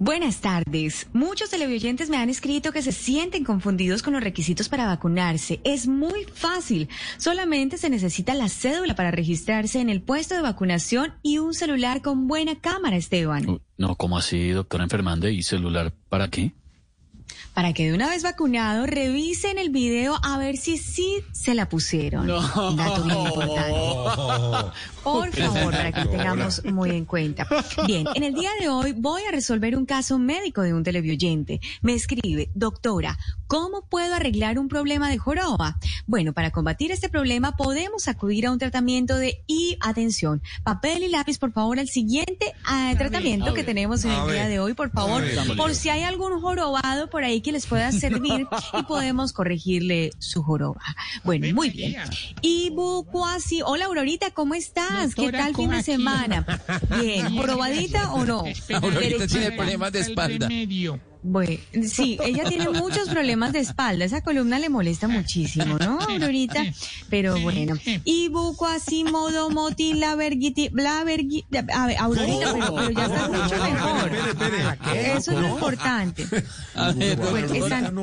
Buenas tardes. Muchos televidentes me han escrito que se sienten confundidos con los requisitos para vacunarse. Es muy fácil. Solamente se necesita la cédula para registrarse en el puesto de vacunación y un celular con buena cámara, Esteban. No, ¿cómo así, doctora enfermante? ¿Y celular para qué? Para que de una vez vacunado revisen el video a ver si sí se la pusieron. Dato muy importante. Por favor, para que tengamos muy en cuenta. Bien, en el día de hoy voy a resolver un caso médico de un televidente. Me escribe, doctora, ¿cómo puedo arreglar un problema de joroba? Bueno, para combatir este problema podemos acudir a un tratamiento de y atención, papel y lápiz, por favor, al siguiente ah, tratamiento que tenemos en el día de hoy, por favor, por si hay algún jorobado por ahí que les pueda servir y podemos corregirle su joroba. Bueno, muy bien. Ibucuasi, hola Aurorita, ¿cómo estás? ¿Qué Doctora, tal fin ¿cómo de aquí? semana? Bien, ¿jorobadita o no? Ahorita tiene problemas de espalda. Bueno, sí, ella tiene muchos problemas de espalda. Esa columna le molesta muchísimo, ¿no, Aurorita? Pero bueno. Moti la vergiti, la vergui, a ver, Aurorita, pero, pero ya está mucho mejor. Eso es lo importante. A ver, Bueno. ¿están,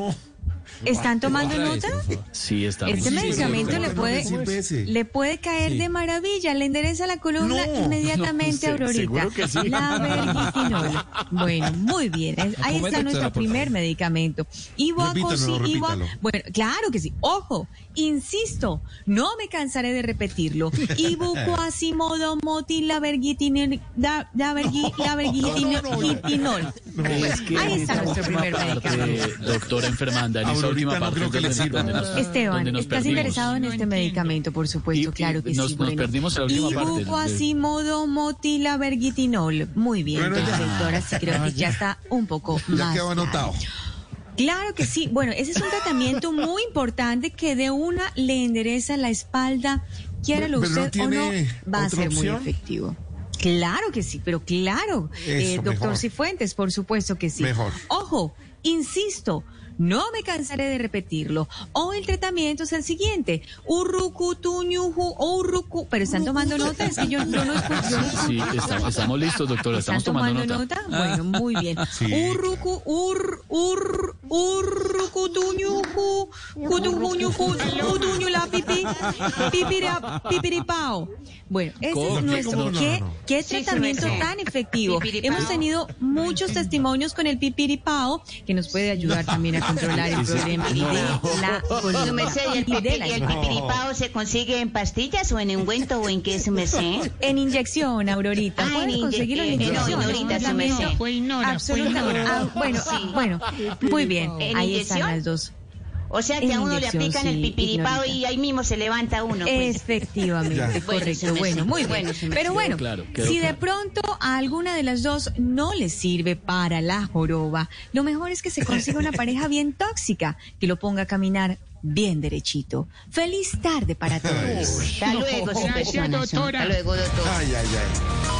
¿están tomando nota? Sí, está Este medicamento le puede, le puede caer de maravilla, le endereza la columna inmediatamente, no, Aurorita. seguro que sí. La vergitinol. Bueno, muy bien. Ahí ¿Cómo es, está nuestro primer medicamento. Repítalo. Bueno, claro que sí. Ojo, insisto, no me cansaré de repetirlo. Ibucoasimodo moti la vergitinol. La, la vergi- la vergitinol. Es que Ahí está nuestro primer medicamento. doctora enfermanda, en esa última no parte creo que le sirva. nos- Esteban, ¿estás perdimos. interesado en No este entiendo. medicamento? Por supuesto, Y- claro que nos- sí. nos bueno. perdimos la última parte del- del- Ibucoasimodo motila vergitinol. Muy bien, Bueno, ya. perfecto. Ahora sí creo que ya está un poco Ya más quedó claro. anotado. Claro que sí. Bueno, ese es un tratamiento muy importante que de una le endereza la espalda, quiéralo Pero no usted o no, va a ser muy opción. efectivo. Claro que sí, pero claro, eh, doctor mejor. Cifuentes, por supuesto que sí. Mejor. Ojo, insisto, no me cansaré de repetirlo. O el tratamiento es el siguiente: urrucutuñuju o urrucu. Pero están tomando nota, es que yo, no escucho. yo no Sí, estamos, estamos listos, doctora, ¿Están estamos tomando tomando nota. nota? Bueno, muy bien. Sí. Urrucu, ur, ur, urrucutuñuju, cutujuñuju, cutuñu la pipi, pipira, pipiripao. Bueno, ese es nuestro. ¿Qué, qué tratamiento tan efectivo? Hemos tenido muchos testimonios con el pipiripao, que nos puede ayudar también a controlar el problema de la columna ¿y el, pipiripao se consigue en pastillas o en ungüento o en qué su merced? En inyección, Aurorita. Ah, en Puedes inye- conseguirlo en eh, no, inyección. Ignorita, su merced. Absolutamente. Ah, bueno, bueno, muy bien. ¿En Ahí inyección? están las dos. O sea que a uno le aplican el sí, pipiripao Ignorita. y ahí mismo se levanta uno. Pues. Efectivamente, correcto. Bueno, muy bien. bueno, Pero bueno, claro, si de pronto a alguna de las dos no le sirve para la joroba, lo mejor es que se consiga una pareja bien tóxica que lo ponga a caminar bien derechito. Feliz tarde para todos. Hasta luego, doctora. Hasta luego, doctor. Ay, ay, ay.